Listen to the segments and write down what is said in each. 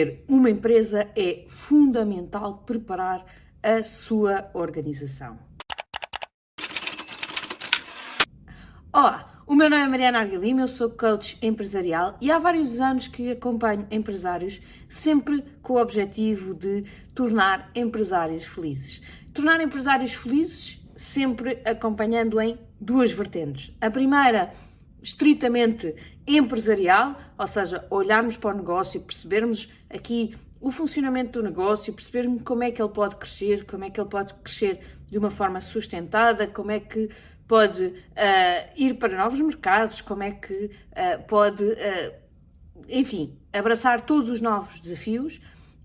crescer uma empresa é fundamental preparar a sua organização. Olá, o meu nome é Mariana Arguilima, eu sou coach empresarial e há vários anos que acompanho empresários sempre com o objetivo de tornar empresários felizes. Tornar empresários felizes sempre acompanhando em duas vertentes. A primeira, estritamente empresarial, ou seja, olharmos para o negócio, percebermos aqui o funcionamento do negócio, percebermos como é que ele pode crescer, como é que ele pode crescer de uma forma sustentada, como é que pode uh, ir para novos mercados, como é que uh, pode, uh, enfim, abraçar todos os novos desafios.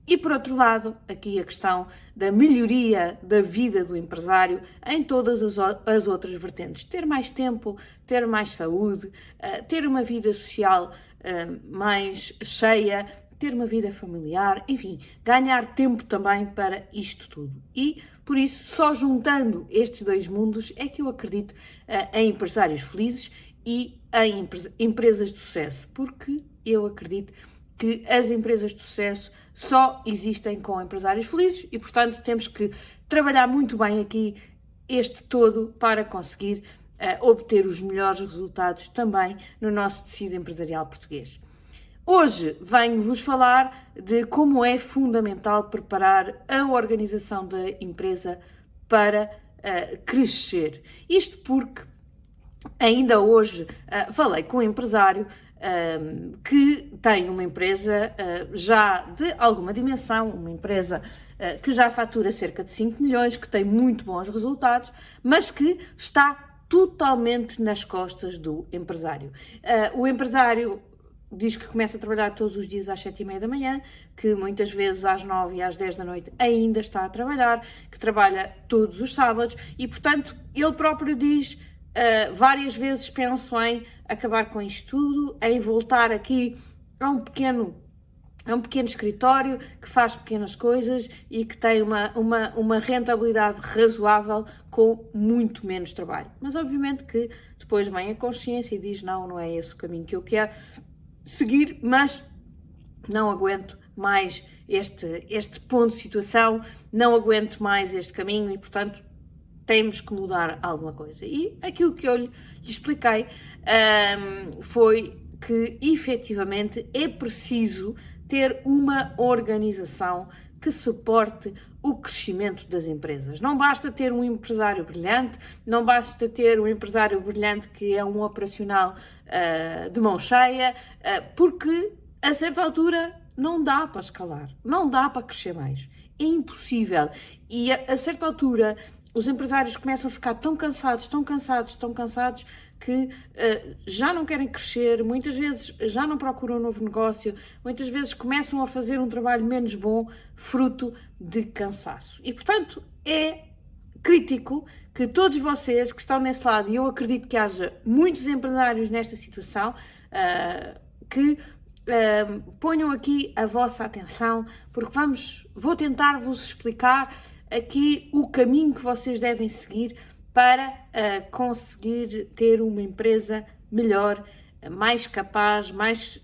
E por outro lado, aqui a questão da melhoria da vida do empresário em todas as, as outras vertentes. Ter mais tempo, ter mais saúde, ter uma vida social mais cheia, ter uma vida familiar, enfim, ganhar tempo também para isto tudo. E por isso, só juntando estes dois mundos é que eu acredito uh, em empresários felizes e em empresas de sucesso, porque eu acredito que as empresas de sucesso só existem com empresários felizes e, portanto, temos que trabalhar muito bem aqui este todo para conseguir uh, obter os melhores resultados também no nosso tecido empresarial português. Hoje venho-vos falar de como é fundamental preparar a organização da empresa para uh, crescer. Isto porque ainda hoje uh, falei com um empresário uh, que tem uma empresa já de alguma dimensão, uma empresa que já fatura cerca de 5 milhões, que tem muito bons resultados, mas que está totalmente nas costas do empresário. o empresário diz que começa a trabalhar todos os dias às sete e meia da manhã, que muitas vezes às nove e às dez da noite ainda está a trabalhar, que trabalha todos os sábados e, portanto, ele próprio diz uh, várias vezes penso em acabar com isto tudo, em voltar aqui a um pequeno é um pequeno escritório que faz pequenas coisas e que tem uma, uma, uma rentabilidade razoável com muito menos trabalho. Mas obviamente que depois vem a consciência e diz: não, não é esse o caminho que eu quero seguir, mas não aguento mais este, este ponto de situação, não aguento mais este caminho e, portanto, temos que mudar alguma coisa. E aquilo que eu lhe, expliquei um, foi que efetivamente é preciso ter uma organização que suporte o crescimento das empresas. Não basta ter um empresário brilhante, não basta ter um empresário brilhante que é um operacional uh, de mão cheia, uh, porque a certa altura não dá para escalar, não dá para crescer mais. É impossível. E a, a certa altura os empresários começam a ficar tão cansados, tão cansados, tão cansados que uh, já não querem crescer, muitas vezes já não procuram um novo negócio, muitas vezes começam a fazer um trabalho menos bom, fruto de cansaço. E portanto é crítico que todos vocês que estão nesse lado, e eu acredito que haja muitos empresários nesta situação, uh, que uh, ponham aqui a vossa atenção, porque vamos, vou tentar vos explicar aqui o caminho que vocês devem seguir para uh, conseguir ter uma empresa melhor, mais capaz, mais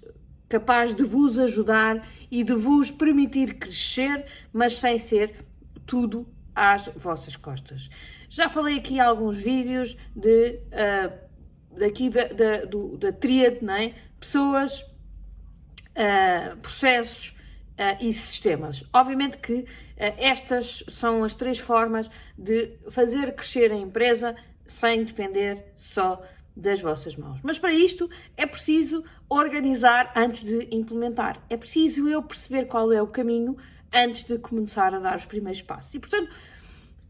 capaz de vos ajudar e de vos permitir crescer, mas sem ser tudo às vossas costas. Já falei aqui alguns vídeos de uh, daqui da, da, do, da é? Pessoas, uh, processos e sistemas. Obviamente que uh, estas são as três formas de fazer crescer a empresa sem depender só das vossas mãos. Mas para isto é preciso organizar antes de implementar. É preciso eu perceber qual é o caminho antes de começar a dar os primeiros passos. E portanto,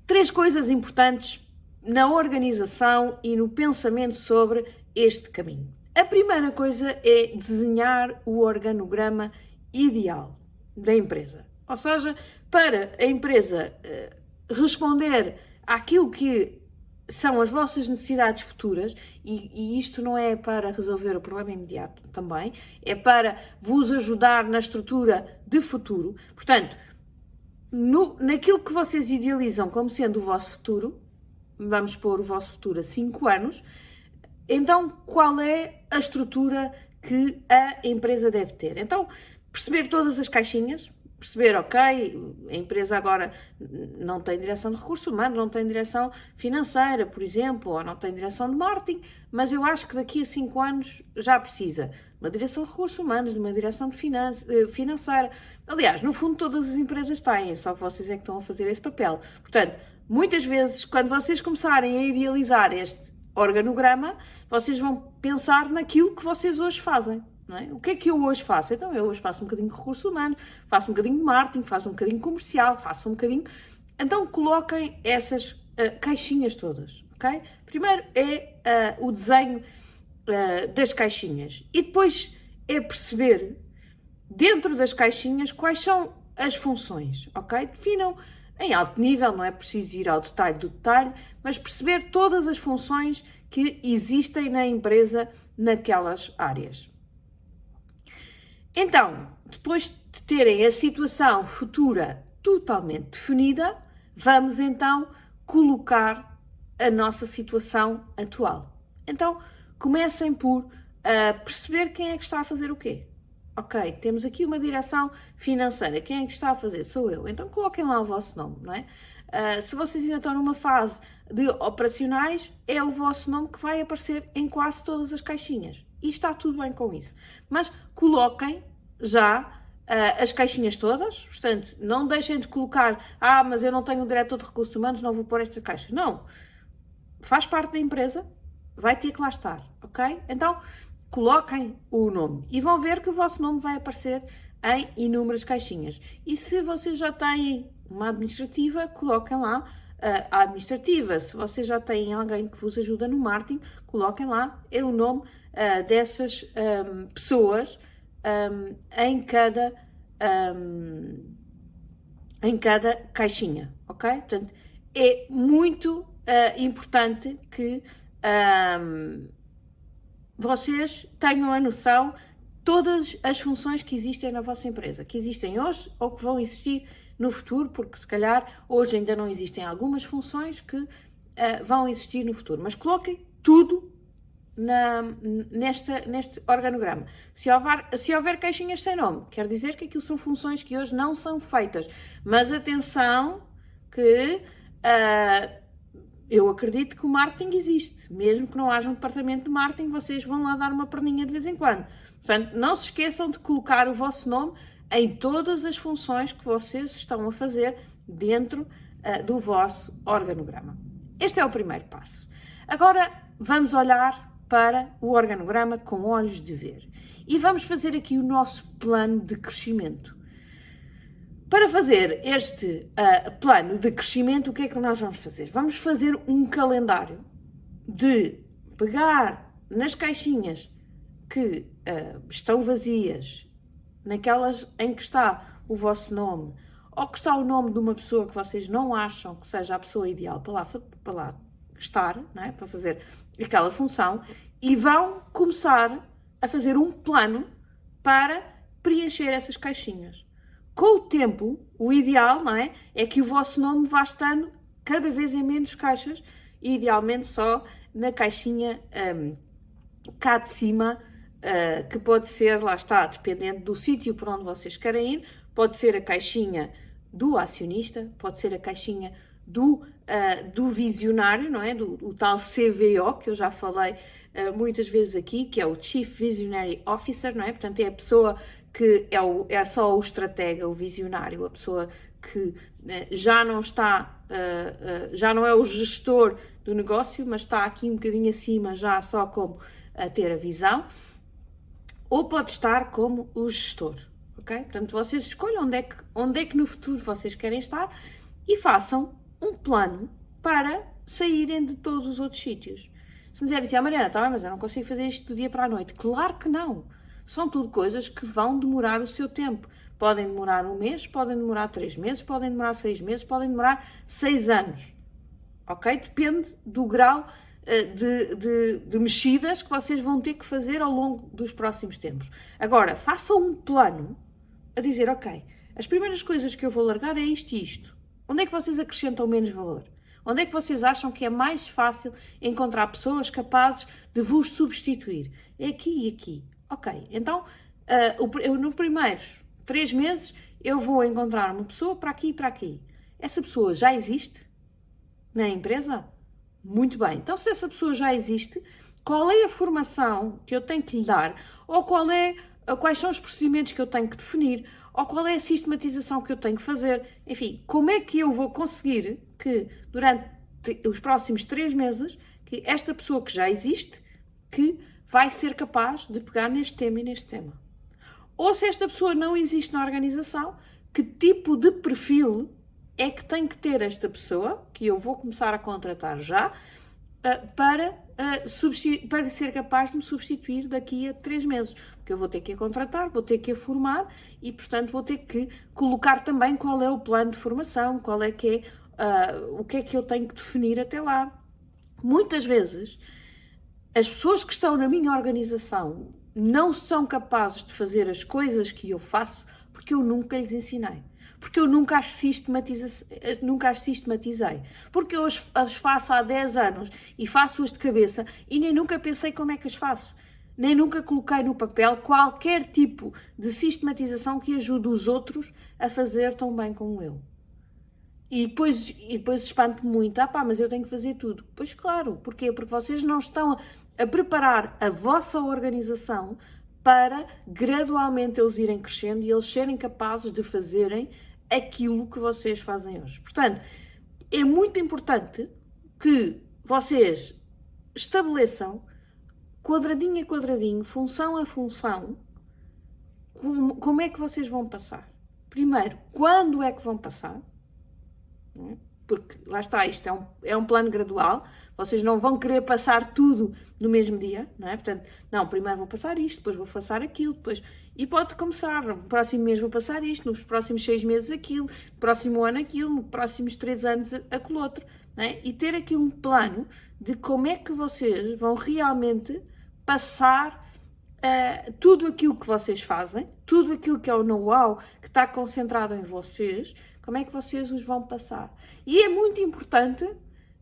três coisas importantes na organização e no pensamento sobre este caminho. A primeira coisa é desenhar o organograma ideal da empresa. Ou seja, para a empresa uh, responder àquilo que são as vossas necessidades futuras, e, e, isto não é para resolver o problema imediato também, é para vos ajudar na estrutura de futuro. Portanto, no, naquilo que vocês idealizam como sendo o vosso futuro, vamos pôr o vosso futuro a 5 anos, então qual é a estrutura que a empresa deve ter? Então, perceber todas as caixinhas, perceber, ok, a empresa agora não tem direção de recursos humanos, não tem direção financeira, por exemplo, ou não tem direção de marketing, mas eu acho que daqui a cinco anos já precisa de uma direção de recursos humanos, de uma direção de eh, financeira. Aliás, no fundo todas as empresas têm, só que vocês é que estão a fazer esse papel. Portanto, muitas vezes, quando vocês começarem a idealizar este organograma, vocês vão pensar naquilo que vocês hoje fazem. É? O que é que eu hoje faço? Então, eu hoje faço um bocadinho de recursos humanos, faço um bocadinho de marketing, faço um bocadinho comercial, faço um bocadinho. Então, coloquem essas uh, caixinhas todas, ok? Primeiro é uh, o desenho uh, das caixinhas e depois é perceber dentro das caixinhas quais são as funções, ok? Definam em alto nível, não é preciso ir ao detalhe do detalhe, mas perceber todas as funções que existem na empresa naquelas áreas. Então, depois de terem a situação futura totalmente definida, vamos então colocar a nossa situação atual. Então, comecem por uh, perceber quem é que está a fazer o quê. Ok, temos aqui uma direção financeira. Quem é que está a fazer? Sou eu. Então coloquem lá o vosso nome, não é? Uh, se vocês ainda estão numa fase de operacionais, é o vosso nome que vai aparecer em quase todas as caixinhas. E está tudo bem com isso. Mas coloquem já uh, as caixinhas todas, portanto, não deixem de colocar, ah, mas eu não tenho diretor de recursos humanos, não vou pôr esta caixa. Não. Faz parte da empresa, vai ter que lá estar, ok? Então, coloquem o nome e vão ver que o vosso nome vai aparecer em inúmeras caixinhas. E se vocês já têm uma administrativa, coloquem lá uh, a administrativa. Se vocês já têm alguém que vos ajuda no marketing, coloquem lá é o nome uh, dessas um, pessoas um, em cada um, em cada caixinha, ok? Portanto, é muito uh, importante que vocês tenham a noção todas as funções que existem na vossa empresa, que existem hoje ou que vão existir no futuro, porque se calhar hoje ainda não existem algumas funções que uh, vão existir no futuro. Mas coloquem tudo na, nesta, neste organograma. Se houver, se houver caixinhas sem nome, quer dizer que aquilo são funções que hoje não são feitas. Mas atenção que uh, eu acredito que o marketing existe. Mesmo que não haja um departamento de marketing, vocês vão lá dar uma perninha de vez em quando. Portanto, não se esqueçam de colocar o vosso nome em todas as funções que vocês estão a fazer dentro uh, do vosso organograma. Este é o primeiro passo. Agora vamos olhar para o organograma com olhos de ver e vamos fazer aqui o nosso plano de crescimento. Para fazer este uh, plano de crescimento, o que é que nós vamos fazer? Vamos fazer um calendário de pegar nas caixinhas que uh, estão vazias, naquelas em que está o vosso nome, ou que está o nome de uma pessoa que vocês não acham que seja a pessoa ideal para lá, para lá estar, é? para fazer aquela função, e vão começar a fazer um plano para preencher essas caixinhas. Com o tempo, o ideal não é, é que o vosso nome vá estando cada vez em menos caixas e idealmente só na caixinha um, cá de cima, uh, que pode ser, lá está, dependendo do sítio por onde vocês querem ir, pode ser a caixinha do acionista, pode ser a caixinha do, uh, do visionário, não é? Do, do, tal CVO, que eu já falei uh, muitas vezes aqui, que é o Chief Visionary Officer, não é? Portanto, é a pessoa que é, o, é só o estratega, o visionário, a pessoa que uh, já não está, já não é o gestor do negócio, mas está aqui um bocadinho acima, já só como a ter a visão, ou pode estar como o gestor. ok? Portanto, vocês escolham onde é, que, onde é que no futuro vocês querem estar e façam um plano para saírem de todos os outros sítios. Se me disserem assim, ah, Mariana, tá, mas eu não consigo fazer isto do dia para a noite. Claro que não. São tudo coisas que vão demorar o seu tempo. Podem demorar um mês, podem demorar três meses, podem demorar seis meses, podem demorar seis anos. Ok? Depende do grau uh, de, de, de mexidas que vocês vão ter que fazer ao longo dos próximos tempos. Agora, façam um plano a dizer, ok, as primeiras coisas que eu vou largar é isto e isto. Onde é que vocês acrescentam menos valor? Onde é que vocês acham que é mais fácil encontrar pessoas capazes de vos substituir? É aqui e aqui. Ok, então uh, eu, no primeiros três meses eu vou encontrar uma pessoa para aqui e para aqui. Essa pessoa já existe na empresa? Muito bem. Então, se essa pessoa já existe, qual é a formação que eu tenho que lhe dar? Ou qual é, quais são os procedimentos que eu tenho que definir? Ou qual é a sistematização que eu tenho que fazer? Enfim, como é que eu vou conseguir que durante os próximos três meses que esta pessoa que já existe que vai ser capaz de pegar neste tema e neste tema? Ou se esta pessoa não existe na organização, que tipo de perfil é que tem que ter esta pessoa, que eu vou começar a contratar já, eh, para, uh, para ser capaz de me substituir daqui a três meses. Eu vou ter que a contratar, vou ter que a formar e, portanto, vou ter que colocar também qual é o plano de formação, qual é que é, uh, o que é que eu tenho que definir até lá. Muitas vezes, as pessoas que estão na minha organização não são capazes de fazer as coisas que eu faço porque eu nunca lhes ensinei porque eu nunca as, nunca as sistematizei. Porque eu as, as faço há 10 anos e faço-as de cabeça e nem nunca pensei como é que as faço. Nem nunca coloquei no papel qualquer tipo de sistematização que ajude os outros a fazer tão bem como eu. E depois, e depois espanto muito, ah pá, mas eu tenho que fazer tudo. Pois claro, porquê? Porque vocês não estão a preparar a vossa organização para gradualmente eles irem crescendo e eles serem capazes de fazerem aquilo que vocês fazem hoje. Portanto, é muito importante que vocês estabeleçam quadradinho a quadradinho, função a função, como, como é que vocês vão passar. Primeiro, quando é que vão passar? É? Porque lá está, isto é um, é um plano gradual, vocês não vão querer passar tudo no mesmo dia, não é? Portanto, não, primeiro vou passar isto, depois vou passar aquilo, depois e pode começar, no próximo mês vou passar isto, nos próximos seis meses aquilo, no próximo ano aquilo, nos próximos três anos aquilo outro. É? E ter aqui um plano de como é que vocês vão realmente passar uh, tudo aquilo que vocês fazem, tudo aquilo que é o know-how que está concentrado em vocês, como é que vocês os vão passar. E é muito importante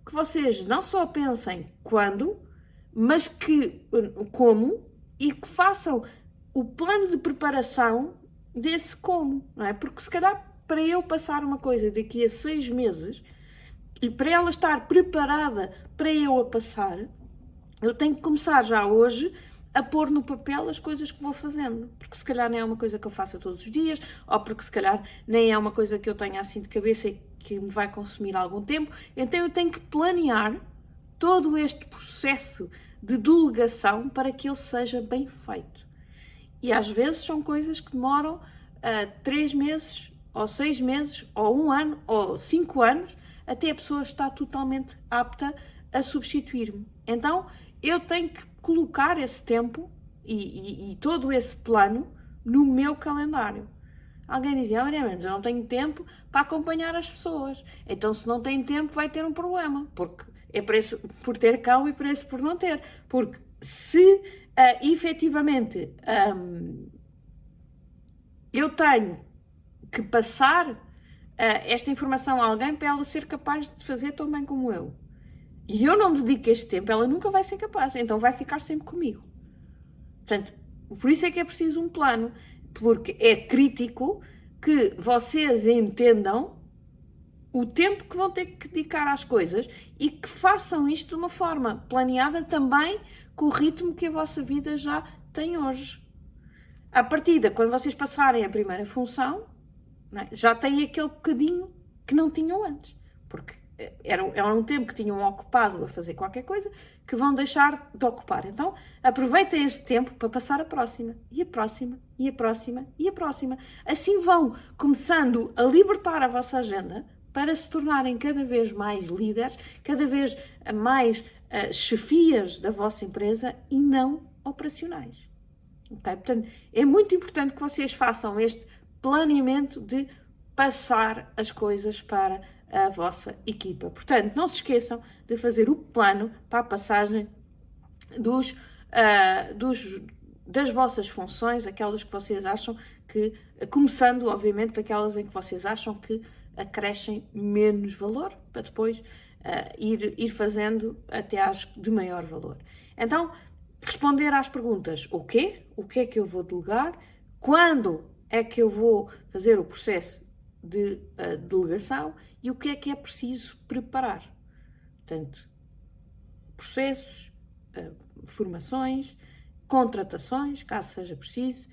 que vocês não só pensem quando, mas que como e que façam o plano de preparação desse como, não é? Porque se calhar para eu passar uma coisa daqui a seis meses e para ela estar preparada para eu a passar, eu tenho que começar já hoje a pôr no papel as coisas que vou fazendo. Porque se calhar nem é uma coisa que eu faça todos os dias, ou porque se calhar nem é uma coisa que eu tenha assim de cabeça e que me vai consumir algum tempo. Então eu tenho que planear todo este processo de delegação para que ele seja bem feito. E às vezes são coisas que demoram uh, três meses, ou seis meses, ou um ano, ou cinco anos, até a pessoa estar totalmente apta a substituir-me. Então eu tenho que colocar esse tempo e, e, e, todo esse plano no meu calendário. Alguém dizia, olha, menos eu não tenho tempo para acompanhar as pessoas. Então, se não tem tempo, vai ter um problema, porque é preço por ter cão e preço por não ter. Porque se uh, efetivamente um, eu tenho que passar uh, esta informação a alguém para ela ser capaz de fazer tão bem como eu. E eu não dedico este tempo, ela nunca vai ser capaz, então vai ficar sempre comigo. Portanto, por isso é que é preciso um plano, porque é crítico que vocês entendam o tempo que vão ter que dedicar às coisas e que façam isto de uma forma planeada também com o ritmo que a vossa vida já tem hoje. À partida, quando vocês passarem a primeira função, é? já têm aquele bocadinho que não tinham antes. Porque era, era um tempo que tinham ocupado a fazer qualquer coisa que vão deixar de ocupar. Então, aproveitem este tempo para passar a próxima, e a próxima, e a próxima, e a próxima. Assim vão começando a libertar a vossa agenda para se tornarem cada vez mais líderes, cada vez mais uh, chefias da vossa empresa e não operacionais. Okay? Portanto, é muito importante que vocês façam este planeamento de passar as coisas para a vossa equipa. Portanto, não se esqueçam de fazer o plano para a passagem dos, uh, dos, das vossas funções, aquelas que vocês acham que, começando, obviamente, para aquelas em que vocês acham que acrescem menos valor, para depois uh, ir, ir fazendo até às de maior valor. Então, responder às perguntas: o quê? O que é que eu vou delegar? quando é que eu vou fazer o processo de uh, delegação e o que é que é preciso preparar. Portanto, processos, uh, formações, contratações, caso seja preciso,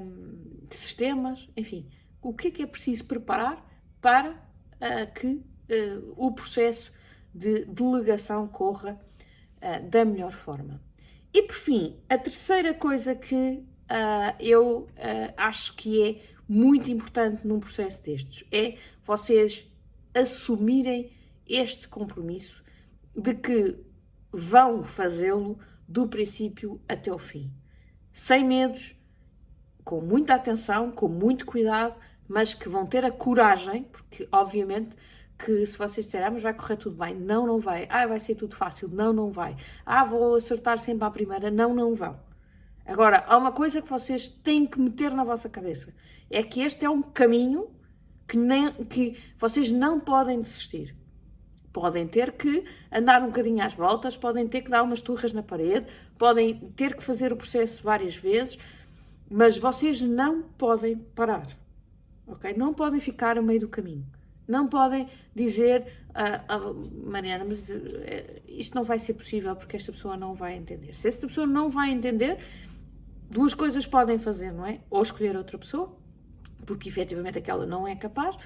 um, sistemas, enfim, o que é que é preciso preparar para uh, que uh, o processo de delegação corra da melhor forma. E por fim, a terceira coisa que eu acho que é muito importante num processo destes é vocês assumirem este compromisso de que vão fazê-lo do princípio até o fim, sem medos, com muita atenção, com muito cuidado, mas que vão ter a coragem, porque obviamente que se vocês disserem, ah, mas vai correr tudo bem, não, não vai, ah, vai ser tudo fácil, não, não vai, ah, vou acertar sempre à primeira, não, não vão. Agora, há uma coisa que vocês têm que meter na vossa cabeça, é que este é um caminho que, nem, que vocês não podem desistir. Podem ter que andar um bocadinho às voltas, podem ter que dar umas turras na parede, podem ter que fazer o processo várias vezes, mas vocês não podem parar, ok? Não podem ficar a meio do caminho. Não podem dizer, ah, ah, Mariana, mas uh, isto não vai ser possível porque esta pessoa não vai entender. Se esta pessoa não vai entender, duas coisas podem fazer, não é? Ou escolher outra pessoa, porque efetivamente aquela não é capaz,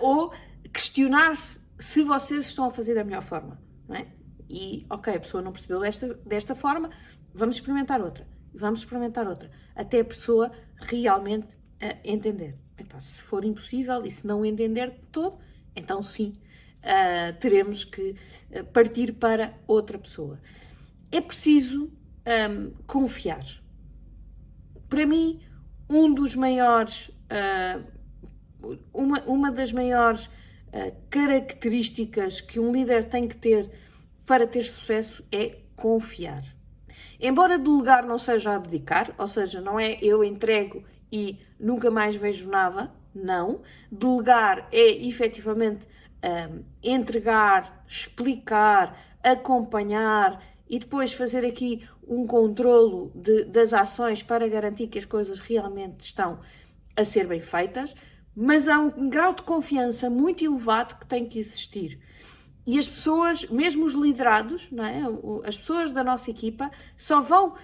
ou questionar-se se vocês estão a fazer da melhor forma, não é? E, ok, a pessoa não percebeu desta, desta forma, vamos experimentar outra, vamos experimentar outra, até a pessoa realmente uh, entender. Se for impossível e se não entender de todo, então sim, uh, teremos que partir para outra pessoa. É preciso um, confiar. Para mim, um dos maiores uh, uma, uma das maiores uh, características que um líder tem que ter para ter sucesso é confiar. Embora delegar não seja abdicar, ou seja, não é eu entrego e nunca mais vejo nada, não. Delegar é efetivamente um, ah, entregar, explicar, acompanhar e depois fazer aqui um controlo de, das ações para garantir que as coisas realmente estão a ser bem feitas, mas há um grau de confiança muito elevado que tem que existir. E as pessoas, mesmo os liderados, é? as pessoas da nossa equipa, só vão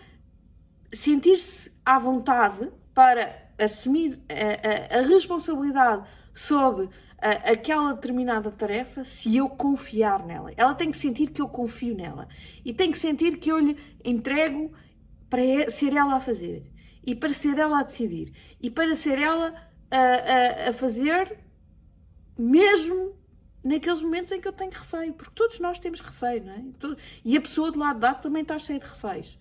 sentir-se à vontade para assumir a, a, a responsabilidade sobre a, aquela determinada tarefa se eu confiar nela. Ela tem que sentir que eu confio nela e tem que sentir que eu lhe entrego para ser ela a fazer e para ser ela a decidir e para ser ela a, a, a fazer mesmo naqueles momentos em que eu tenho receio, porque todos nós temos receio, não é? E a pessoa do lado de lá também está cheia de receios.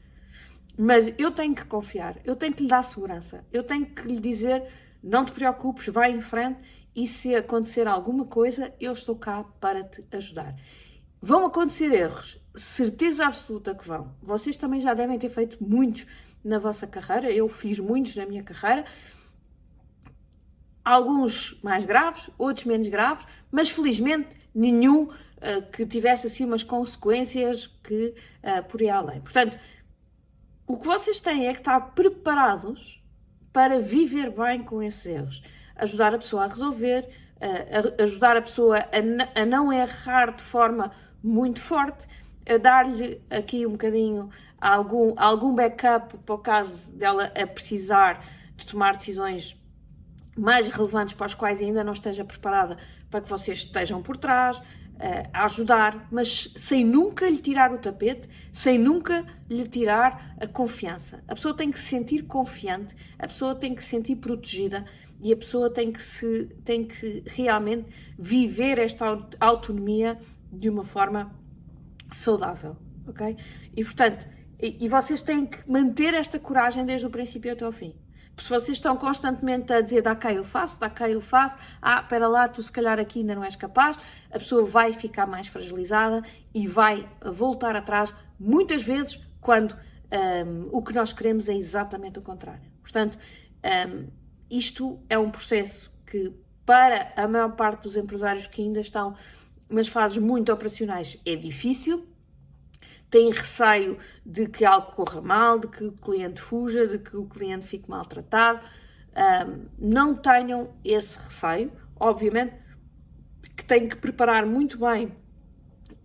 Mas eu tenho que confiar, eu tenho que lhe dar segurança, eu tenho que lhe dizer: não te preocupes, vai em frente e se acontecer alguma coisa, eu estou cá para te ajudar. Vão acontecer erros, certeza absoluta que vão. Vocês também já devem ter feito muitos na vossa carreira, eu fiz muitos na minha carreira, alguns mais graves, outros menos graves, mas felizmente nenhum uh, que tivesse assim umas consequências que uh, por aí além. Portanto, o que vocês têm é que estar preparados para viver bem com esses erros, ajudar a pessoa a resolver, uh, a ajudar a pessoa a, a não errar de forma muito forte, a dar-lhe aqui um bocadinho algum, algum backup para o caso dela a precisar de tomar decisões mais relevantes para as quais ainda não esteja preparada para que vocês estejam por trás, eh, a ajudar, mas sem nunca lhe tirar o tapete, sem nunca lhe tirar a confiança. A pessoa tem que se sentir confiante, a pessoa tem que se sentir protegida e a pessoa tem que, se, tem que realmente viver esta autonomia de uma forma saudável, ok? E portanto, e, e vocês têm que manter esta coragem desde o princípio até o fim. Porque se vocês estão constantemente a dizer dá cá eu faço, dá cá eu faço, ah, espera lá, tu se calhar aqui ainda não és capaz, a pessoa vai ficar mais fragilizada e vai voltar atrás, muitas vezes, quando um, o que nós queremos é exatamente o contrário. Portanto, um, isto é um processo que, para a maior parte dos empresários que ainda estão nas fases muito operacionais, é difícil, têm receio de que algo corra mal, de que o cliente fuja, de que o cliente fique maltratado. Um, não tenham esse receio, obviamente que têm que preparar muito bem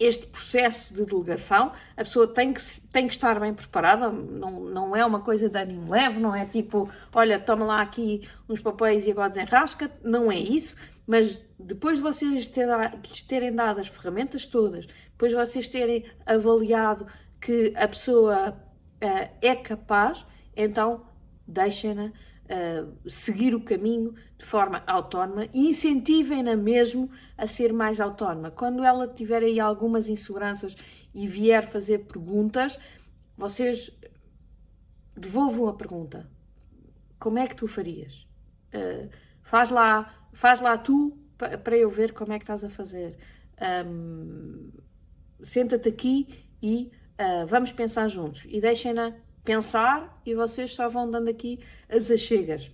este processo de delegação, a pessoa tem que, tem que estar bem preparada, não, não é uma coisa de ânimo leve, não é tipo, olha, toma lá aqui uns papéis e agora desenrasca, não é isso, mas depois de vocês lhes terem dado as ferramentas todas, depois de vocês terem avaliado que a pessoa uh, é capaz, então deixem-na uh, seguir o caminho de forma autónoma e incentivem-na mesmo a ser mais autónoma. Quando ela tiver aí algumas inseguranças e vier fazer perguntas, vocês devolvam a pergunta. Como é que tu farias? Uh, faz lá, faz lá tu para eu ver como é que estás a fazer. Um, Senta-te aqui e uh, vamos pensar juntos. E deixem-na pensar e vocês só vão dando aqui as achegas.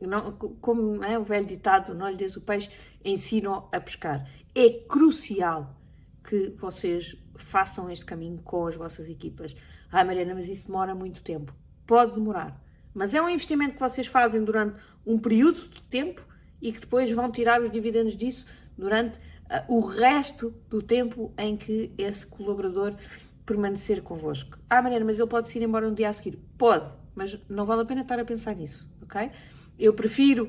Não, como é o velho ditado, não lhe des o peixe, ensinam a pescar. É crucial que vocês façam este caminho com as vossas equipas. Ah, Mariana, mas isso demora muito tempo. Pode demorar. Mas é um investimento que vocês fazem durante um período de tempo e que depois vão tirar os dividendos disso durante o resto do tempo em que esse colaborador permanecer convosco. Ah, Mariana, mas ele pode se ir embora no dia a seguir. Pode, mas não vale a pena estar a pensar nisso, ok? Eu prefiro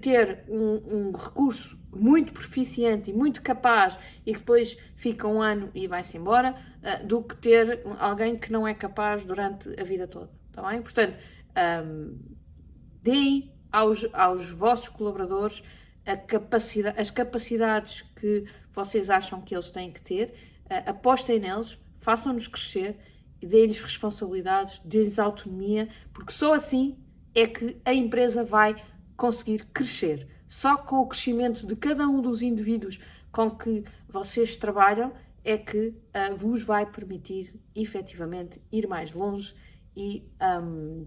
ter um, um recurso muito proficiente e muito capaz e que depois fica um ano e vai-se embora, uh, do que ter alguém que não é capaz durante a vida toda, tá bem? Portanto, um, deem aos, aos vossos colaboradores capacidade, as capacidades que vocês acham que eles têm que ter, uh, apostem neles, façam-nos crescer e deem-lhes responsabilidades, deem-lhes autonomia, porque só assim é que a empresa vai conseguir crescer. Só com o crescimento de cada um dos indivíduos com que vocês trabalham é que uh, vos vai permitir efetivamente ir mais longe e um,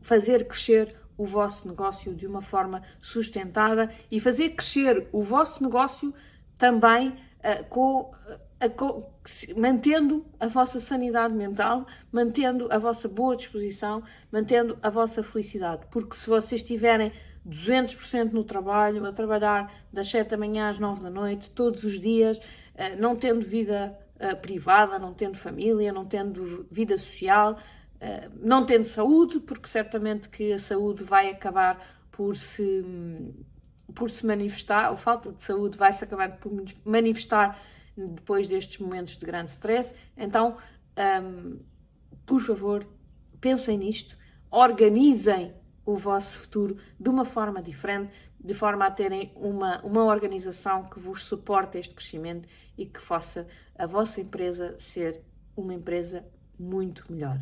fazer crescer o vosso negócio de uma forma sustentada e fazer crescer o vosso negócio também uh, com a, mantendo a vossa sanidade mental, mantendo a vossa boa disposição, mantendo a vossa felicidade. Porque se vocês estiverem 200% no trabalho, a trabalhar das 7 da manhã às 9 da noite, todos os dias, eh, não tendo vida eh, privada, não tendo família, não tendo vida social, eh, não tendo saúde, porque certamente que a saúde vai acabar por se, por se manifestar, a falta de saúde vai se acabar por manifestar depois destes momentos de grande stress. Então, um, por favor, pensem nisto, organizem o vosso futuro de uma forma diferente, de forma a terem uma, uma organização que vos suporte este crescimento e que faça a vossa empresa ser uma empresa muito melhor.